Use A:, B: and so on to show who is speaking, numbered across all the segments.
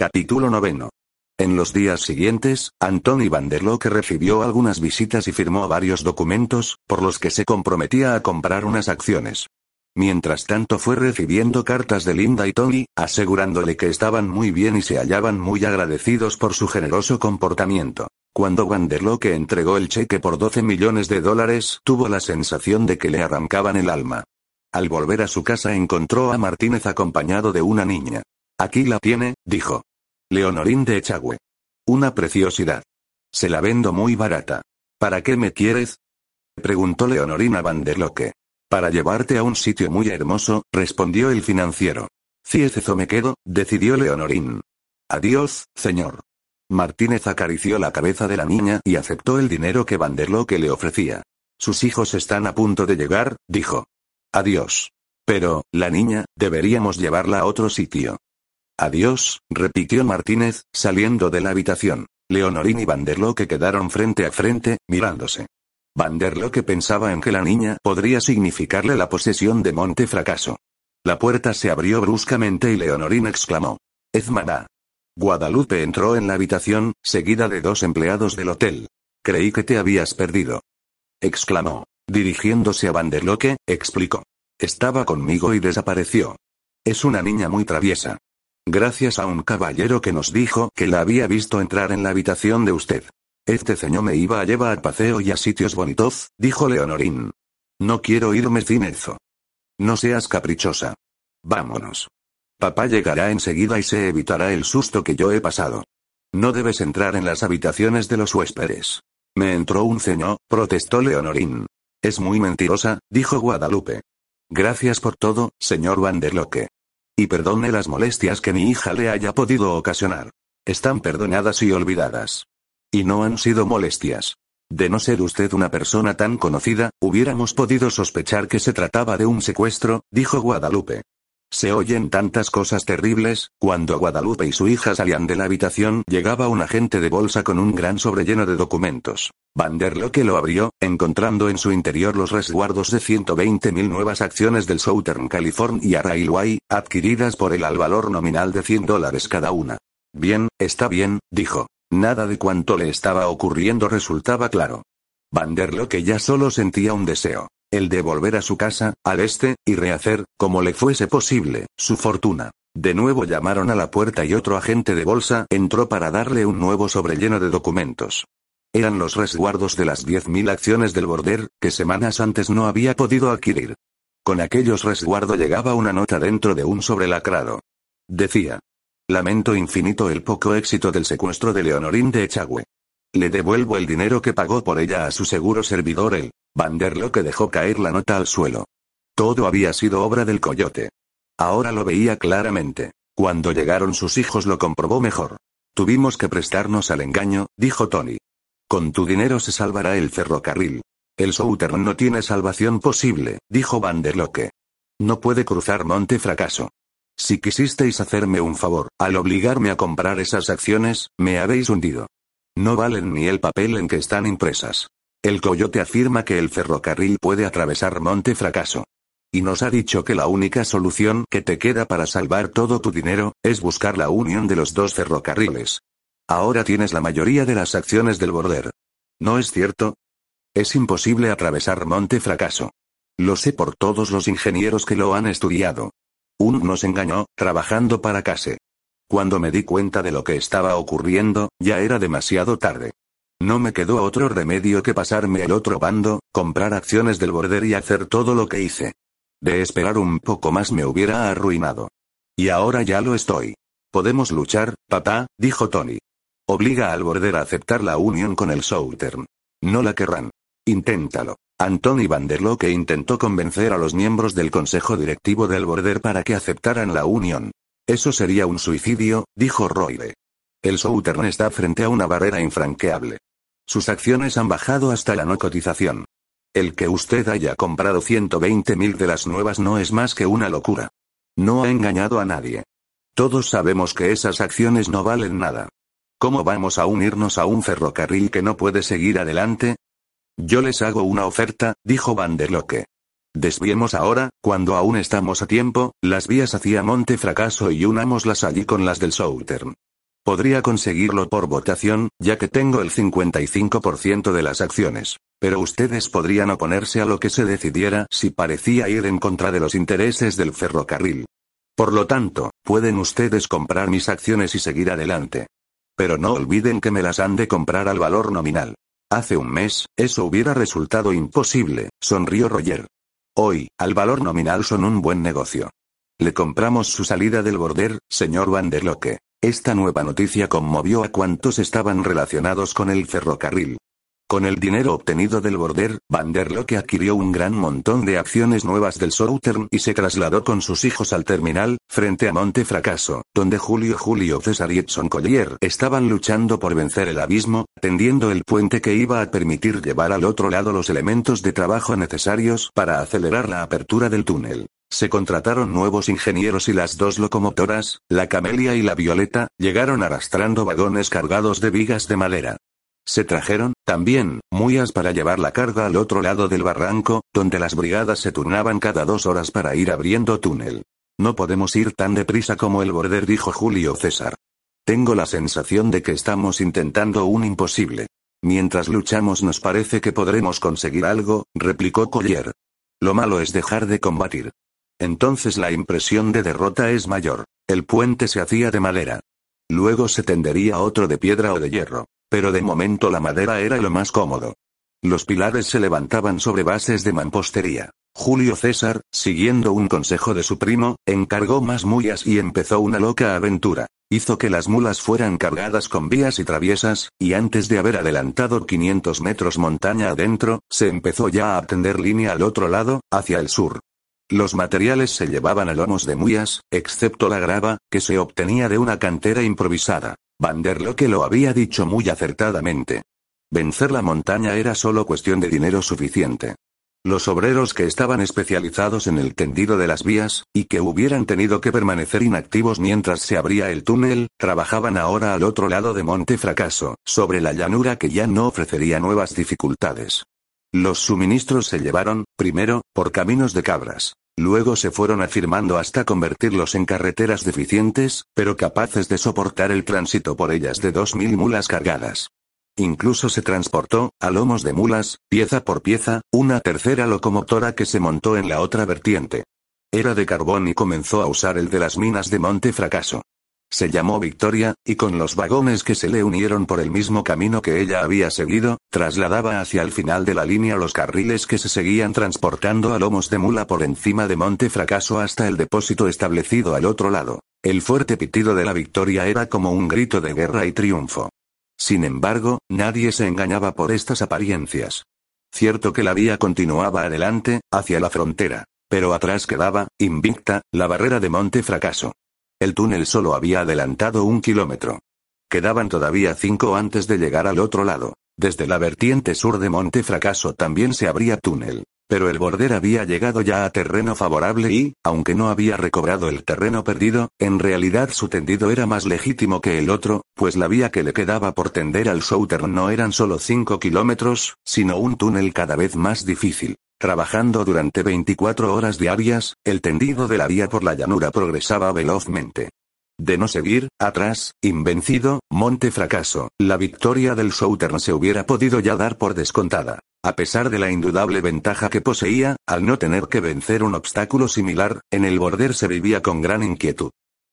A: Capítulo noveno. En los días siguientes, Anthony Van der Loque recibió algunas visitas y firmó varios documentos, por los que se comprometía a comprar unas acciones. Mientras tanto fue recibiendo cartas de Linda y Tony, asegurándole que estaban muy bien y se hallaban muy agradecidos por su generoso comportamiento. Cuando Van der Loque entregó el cheque por 12 millones de dólares, tuvo la sensación de que le arrancaban el alma. Al volver a su casa encontró a Martínez acompañado de una niña. Aquí la tiene, dijo. Leonorín de Echagüe. Una preciosidad. Se la vendo muy barata. ¿Para qué me quieres? Preguntó Leonorín a Van der Loque. Para llevarte a un sitio muy hermoso, respondió el financiero. Ciezo me quedo, decidió Leonorín. Adiós, señor. Martínez acarició la cabeza de la niña y aceptó el dinero que Van der Loque le ofrecía. Sus hijos están a punto de llegar, dijo. Adiós. Pero, la niña, deberíamos llevarla a otro sitio. Adiós, repitió Martínez, saliendo de la habitación. Leonorín y Van der Loque quedaron frente a frente, mirándose. Van der Loque pensaba en que la niña podría significarle la posesión de Monte Fracaso. La puerta se abrió bruscamente y Leonorín exclamó. Ezmana. Guadalupe entró en la habitación, seguida de dos empleados del hotel. Creí que te habías perdido. Exclamó. Dirigiéndose a Van der Loque, explicó. Estaba conmigo y desapareció. Es una niña muy traviesa. Gracias a un caballero que nos dijo que la había visto entrar en la habitación de usted. Este ceño me iba a llevar a paseo y a sitios bonitos, dijo Leonorín. No quiero irme sin eso. No seas caprichosa. Vámonos. Papá llegará enseguida y se evitará el susto que yo he pasado. No debes entrar en las habitaciones de los huéspedes. Me entró un ceño, protestó Leonorín. Es muy mentirosa, dijo Guadalupe. Gracias por todo, señor Van der Loque. Y perdone las molestias que mi hija le haya podido ocasionar. Están perdonadas y olvidadas. Y no han sido molestias. De no ser usted una persona tan conocida, hubiéramos podido sospechar que se trataba de un secuestro, dijo Guadalupe. Se oyen tantas cosas terribles, cuando Guadalupe y su hija salían de la habitación llegaba un agente de bolsa con un gran sobre lleno de documentos. Van der Loque lo abrió, encontrando en su interior los resguardos de 120.000 nuevas acciones del Southern California Railway, adquiridas por él al valor nominal de 100 dólares cada una. Bien, está bien, dijo. Nada de cuanto le estaba ocurriendo resultaba claro. Van der Loque ya solo sentía un deseo. El de volver a su casa, al este, y rehacer, como le fuese posible, su fortuna. De nuevo llamaron a la puerta y otro agente de bolsa entró para darle un nuevo sobre lleno de documentos. Eran los resguardos de las 10.000 acciones del Border, que semanas antes no había podido adquirir. Con aquellos resguardos llegaba una nota dentro de un sobre lacrado. Decía. Lamento infinito el poco éxito del secuestro de Leonorín de Echagüe. Le devuelvo el dinero que pagó por ella a su seguro servidor el Van der Loque dejó caer la nota al suelo. Todo había sido obra del coyote. Ahora lo veía claramente. Cuando llegaron sus hijos lo comprobó mejor. Tuvimos que prestarnos al engaño, dijo Tony. Con tu dinero se salvará el ferrocarril. El Southern no tiene salvación posible, dijo Van der Loque. No puede cruzar Monte Fracaso. Si quisisteis hacerme un favor, al obligarme a comprar esas acciones, me habéis hundido. No valen ni el papel en que están impresas. El coyote afirma que el ferrocarril puede atravesar Monte Fracaso. Y nos ha dicho que la única solución que te queda para salvar todo tu dinero, es buscar la unión de los dos ferrocarriles. Ahora tienes la mayoría de las acciones del border. ¿No es cierto? Es imposible atravesar Monte Fracaso. Lo sé por todos los ingenieros que lo han estudiado. Un nos engañó, trabajando para Case. Cuando me di cuenta de lo que estaba ocurriendo, ya era demasiado tarde. No me quedó otro remedio que pasarme al otro bando, comprar acciones del border y hacer todo lo que hice. De esperar un poco más me hubiera arruinado. Y ahora ya lo estoy. Podemos luchar, papá, dijo Tony. Obliga al border a aceptar la unión con el Southern. No la querrán. Inténtalo. Anthony Van der Loque intentó convencer a los miembros del consejo directivo del border para que aceptaran la unión. Eso sería un suicidio, dijo Roide. El Southern está frente a una barrera infranqueable. Sus acciones han bajado hasta la no cotización. El que usted haya comprado 120 mil de las nuevas no es más que una locura. No ha engañado a nadie. Todos sabemos que esas acciones no valen nada. ¿Cómo vamos a unirnos a un ferrocarril que no puede seguir adelante? Yo les hago una oferta, dijo Van der Locke. Desviemos ahora, cuando aún estamos a tiempo, las vías hacia Monte Fracaso y unámoslas allí con las del Southern. Podría conseguirlo por votación, ya que tengo el 55% de las acciones. Pero ustedes podrían oponerse a lo que se decidiera si parecía ir en contra de los intereses del ferrocarril. Por lo tanto, pueden ustedes comprar mis acciones y seguir adelante. Pero no olviden que me las han de comprar al valor nominal. Hace un mes, eso hubiera resultado imposible, sonrió Roger. Hoy, al valor nominal son un buen negocio. Le compramos su salida del border, señor Van der Locke. Esta nueva noticia conmovió a cuantos estaban relacionados con el ferrocarril. Con el dinero obtenido del border, Van der Locke adquirió un gran montón de acciones nuevas del Southern y se trasladó con sus hijos al terminal, frente a Monte Fracaso, donde Julio Julio César y Edson Collier estaban luchando por vencer el abismo, tendiendo el puente que iba a permitir llevar al otro lado los elementos de trabajo necesarios para acelerar la apertura del túnel. Se contrataron nuevos ingenieros y las dos locomotoras, la Camelia y la Violeta, llegaron arrastrando vagones cargados de vigas de madera. Se trajeron, también, muyas para llevar la carga al otro lado del barranco, donde las brigadas se turnaban cada dos horas para ir abriendo túnel. No podemos ir tan deprisa como el border, dijo Julio César. Tengo la sensación de que estamos intentando un imposible. Mientras luchamos nos parece que podremos conseguir algo, replicó Collier. Lo malo es dejar de combatir. Entonces la impresión de derrota es mayor. El puente se hacía de madera. Luego se tendería otro de piedra o de hierro. Pero de momento la madera era lo más cómodo. Los pilares se levantaban sobre bases de mampostería. Julio César, siguiendo un consejo de su primo, encargó más mullas y empezó una loca aventura. Hizo que las mulas fueran cargadas con vías y traviesas, y antes de haber adelantado 500 metros montaña adentro, se empezó ya a tender línea al otro lado, hacia el sur. Los materiales se llevaban a lomos de mullas, excepto la grava, que se obtenía de una cantera improvisada. Van der Locke lo había dicho muy acertadamente. Vencer la montaña era solo cuestión de dinero suficiente. Los obreros que estaban especializados en el tendido de las vías, y que hubieran tenido que permanecer inactivos mientras se abría el túnel, trabajaban ahora al otro lado de Monte Fracaso, sobre la llanura que ya no ofrecería nuevas dificultades. Los suministros se llevaron, primero, por caminos de cabras. Luego se fueron afirmando hasta convertirlos en carreteras deficientes, pero capaces de soportar el tránsito por ellas de dos mil mulas cargadas. Incluso se transportó, a lomos de mulas, pieza por pieza, una tercera locomotora que se montó en la otra vertiente. Era de carbón y comenzó a usar el de las minas de Monte Fracaso. Se llamó Victoria, y con los vagones que se le unieron por el mismo camino que ella había seguido, trasladaba hacia el final de la línea los carriles que se seguían transportando a lomos de mula por encima de Monte Fracaso hasta el depósito establecido al otro lado. El fuerte pitido de la Victoria era como un grito de guerra y triunfo. Sin embargo, nadie se engañaba por estas apariencias. Cierto que la vía continuaba adelante, hacia la frontera. Pero atrás quedaba, invicta, la barrera de Monte Fracaso. El túnel solo había adelantado un kilómetro. Quedaban todavía cinco antes de llegar al otro lado. Desde la vertiente sur de Monte Fracaso también se abría túnel. Pero el border había llegado ya a terreno favorable y, aunque no había recobrado el terreno perdido, en realidad su tendido era más legítimo que el otro, pues la vía que le quedaba por tender al Southern no eran solo cinco kilómetros, sino un túnel cada vez más difícil. Trabajando durante 24 horas diarias, el tendido de la vía por la llanura progresaba velozmente. De no seguir, atrás, invencido, monte fracaso, la victoria del Southern se hubiera podido ya dar por descontada. A pesar de la indudable ventaja que poseía, al no tener que vencer un obstáculo similar, en el border se vivía con gran inquietud.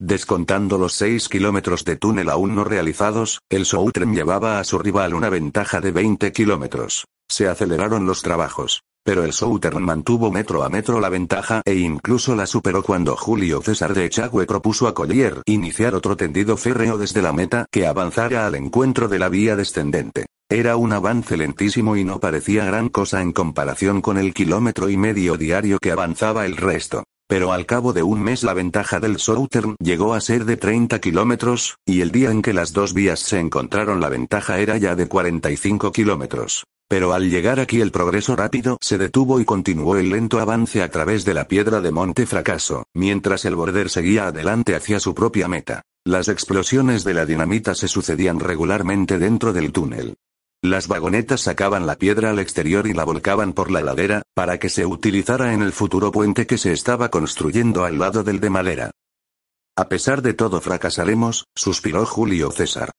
A: Descontando los 6 kilómetros de túnel aún no realizados, el Southern llevaba a su rival una ventaja de 20 kilómetros. Se aceleraron los trabajos. Pero el Southern mantuvo metro a metro la ventaja e incluso la superó cuando Julio César de Echagüe propuso a Collier iniciar otro tendido férreo desde la meta que avanzara al encuentro de la vía descendente. Era un avance lentísimo y no parecía gran cosa en comparación con el kilómetro y medio diario que avanzaba el resto. Pero al cabo de un mes la ventaja del Southern llegó a ser de 30 kilómetros, y el día en que las dos vías se encontraron la ventaja era ya de 45 kilómetros. Pero al llegar aquí el progreso rápido se detuvo y continuó el lento avance a través de la piedra de Monte Fracaso, mientras el border seguía adelante hacia su propia meta. Las explosiones de la dinamita se sucedían regularmente dentro del túnel. Las vagonetas sacaban la piedra al exterior y la volcaban por la ladera, para que se utilizara en el futuro puente que se estaba construyendo al lado del de madera. A pesar de todo fracasaremos, suspiró Julio César.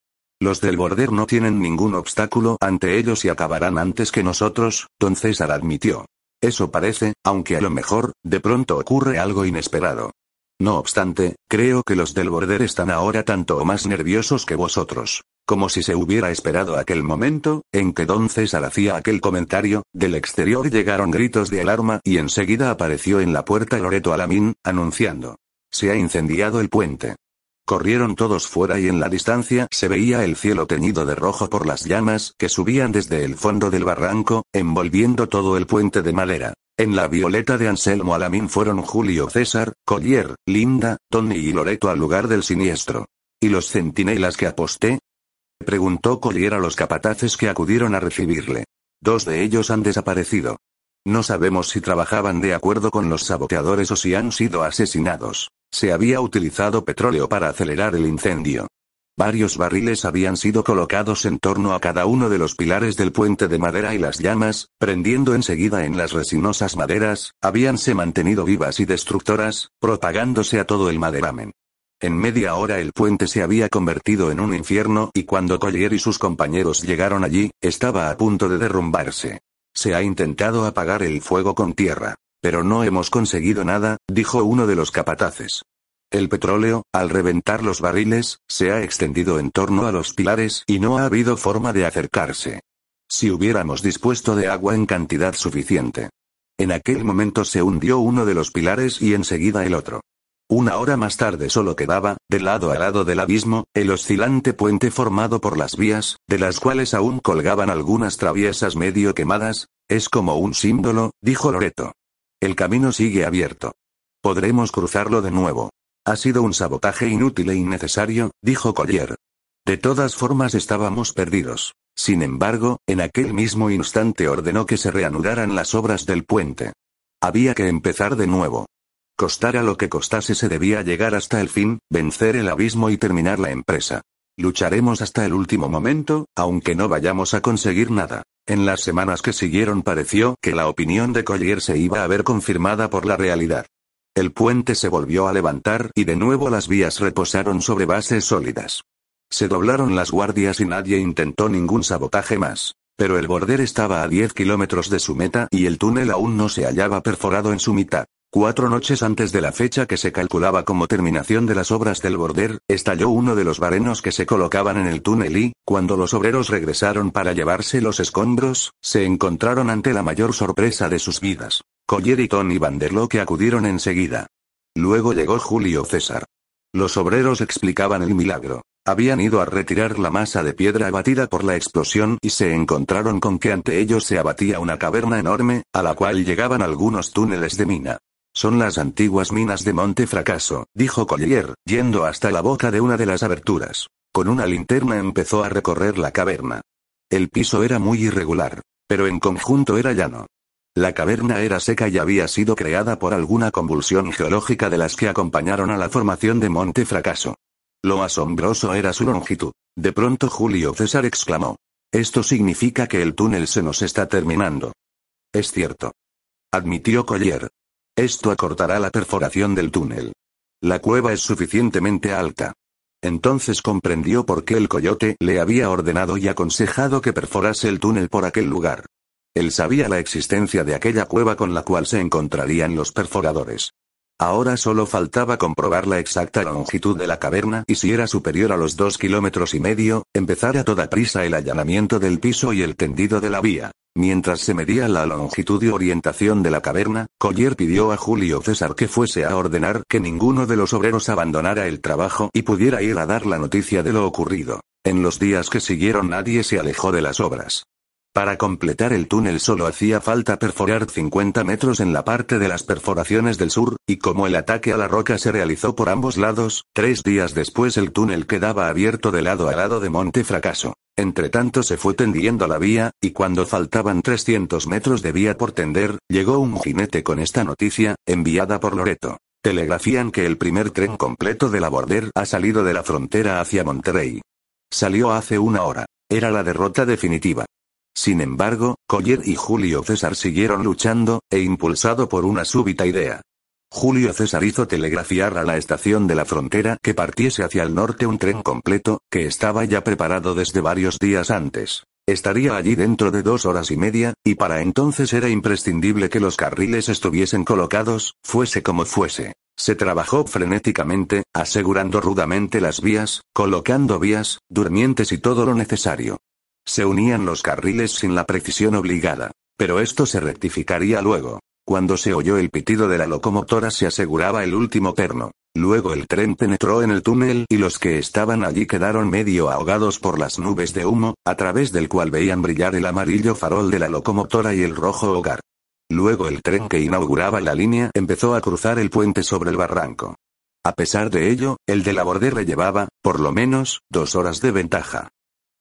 A: Los del border no tienen ningún obstáculo ante ellos y acabarán antes que nosotros, don César admitió. Eso parece, aunque a lo mejor, de pronto ocurre algo inesperado. No obstante, creo que los del border están ahora tanto o más nerviosos que vosotros. Como si se hubiera esperado aquel momento, en que don César hacía aquel comentario, del exterior llegaron gritos de alarma y enseguida apareció en la puerta Loreto Alamín, anunciando. Se ha incendiado el puente. Corrieron todos fuera y en la distancia se veía el cielo teñido de rojo por las llamas que subían desde el fondo del barranco, envolviendo todo el puente de madera. En la violeta de Anselmo Alamín fueron Julio César, Collier, Linda, Tony y Loreto al lugar del siniestro. ¿Y los centinelas que aposté? Preguntó Collier a los capataces que acudieron a recibirle. Dos de ellos han desaparecido. No sabemos si trabajaban de acuerdo con los saboteadores o si han sido asesinados. Se había utilizado petróleo para acelerar el incendio. Varios barriles habían sido colocados en torno a cada uno de los pilares del puente de madera y las llamas, prendiendo enseguida en las resinosas maderas, habíanse mantenido vivas y destructoras, propagándose a todo el maderamen. En media hora el puente se había convertido en un infierno y cuando Collier y sus compañeros llegaron allí, estaba a punto de derrumbarse. Se ha intentado apagar el fuego con tierra. Pero no hemos conseguido nada, dijo uno de los capataces. El petróleo, al reventar los barriles, se ha extendido en torno a los pilares y no ha habido forma de acercarse. Si hubiéramos dispuesto de agua en cantidad suficiente. En aquel momento se hundió uno de los pilares y enseguida el otro. Una hora más tarde solo quedaba, de lado a lado del abismo, el oscilante puente formado por las vías, de las cuales aún colgaban algunas traviesas medio quemadas, es como un símbolo, dijo Loreto. El camino sigue abierto. Podremos cruzarlo de nuevo. Ha sido un sabotaje inútil e innecesario, dijo Collier. De todas formas estábamos perdidos. Sin embargo, en aquel mismo instante ordenó que se reanudaran las obras del puente. Había que empezar de nuevo. Costara lo que costase se debía llegar hasta el fin, vencer el abismo y terminar la empresa. Lucharemos hasta el último momento, aunque no vayamos a conseguir nada. En las semanas que siguieron pareció que la opinión de Collier se iba a ver confirmada por la realidad. El puente se volvió a levantar y de nuevo las vías reposaron sobre bases sólidas. Se doblaron las guardias y nadie intentó ningún sabotaje más. Pero el border estaba a 10 kilómetros de su meta y el túnel aún no se hallaba perforado en su mitad. Cuatro noches antes de la fecha que se calculaba como terminación de las obras del border, estalló uno de los barenos que se colocaban en el túnel y, cuando los obreros regresaron para llevarse los escombros, se encontraron ante la mayor sorpresa de sus vidas. Collier y Tony Vanderlo que acudieron enseguida. Luego llegó Julio César. Los obreros explicaban el milagro. Habían ido a retirar la masa de piedra abatida por la explosión y se encontraron con que ante ellos se abatía una caverna enorme, a la cual llegaban algunos túneles de mina. Son las antiguas minas de Monte Fracaso, dijo Collier, yendo hasta la boca de una de las aberturas. Con una linterna empezó a recorrer la caverna. El piso era muy irregular, pero en conjunto era llano. La caverna era seca y había sido creada por alguna convulsión geológica de las que acompañaron a la formación de Monte Fracaso. Lo asombroso era su longitud. De pronto Julio César exclamó. Esto significa que el túnel se nos está terminando. Es cierto. Admitió Collier. Esto acortará la perforación del túnel. La cueva es suficientemente alta. Entonces comprendió por qué el coyote le había ordenado y aconsejado que perforase el túnel por aquel lugar. Él sabía la existencia de aquella cueva con la cual se encontrarían los perforadores. Ahora solo faltaba comprobar la exacta longitud de la caverna y si era superior a los dos kilómetros y medio, empezar a toda prisa el allanamiento del piso y el tendido de la vía. Mientras se medía la longitud y orientación de la caverna, Collier pidió a Julio César que fuese a ordenar que ninguno de los obreros abandonara el trabajo y pudiera ir a dar la noticia de lo ocurrido. En los días que siguieron nadie se alejó de las obras. Para completar el túnel solo hacía falta perforar 50 metros en la parte de las perforaciones del sur, y como el ataque a la roca se realizó por ambos lados, tres días después el túnel quedaba abierto de lado a lado de Monte Fracaso. Entretanto se fue tendiendo la vía, y cuando faltaban 300 metros de vía por tender, llegó un jinete con esta noticia, enviada por Loreto. Telegrafían que el primer tren completo de la Border ha salido de la frontera hacia Monterrey. Salió hace una hora. Era la derrota definitiva. Sin embargo, Collier y Julio César siguieron luchando, e impulsado por una súbita idea. Julio César hizo telegrafiar a la estación de la frontera que partiese hacia el norte un tren completo, que estaba ya preparado desde varios días antes. Estaría allí dentro de dos horas y media, y para entonces era imprescindible que los carriles estuviesen colocados, fuese como fuese. Se trabajó frenéticamente, asegurando rudamente las vías, colocando vías, durmientes y todo lo necesario. Se unían los carriles sin la precisión obligada. Pero esto se rectificaría luego. Cuando se oyó el pitido de la locomotora se aseguraba el último perno. Luego el tren penetró en el túnel y los que estaban allí quedaron medio ahogados por las nubes de humo, a través del cual veían brillar el amarillo farol de la locomotora y el rojo hogar. Luego el tren que inauguraba la línea empezó a cruzar el puente sobre el barranco. A pesar de ello, el de la bordera llevaba, por lo menos, dos horas de ventaja.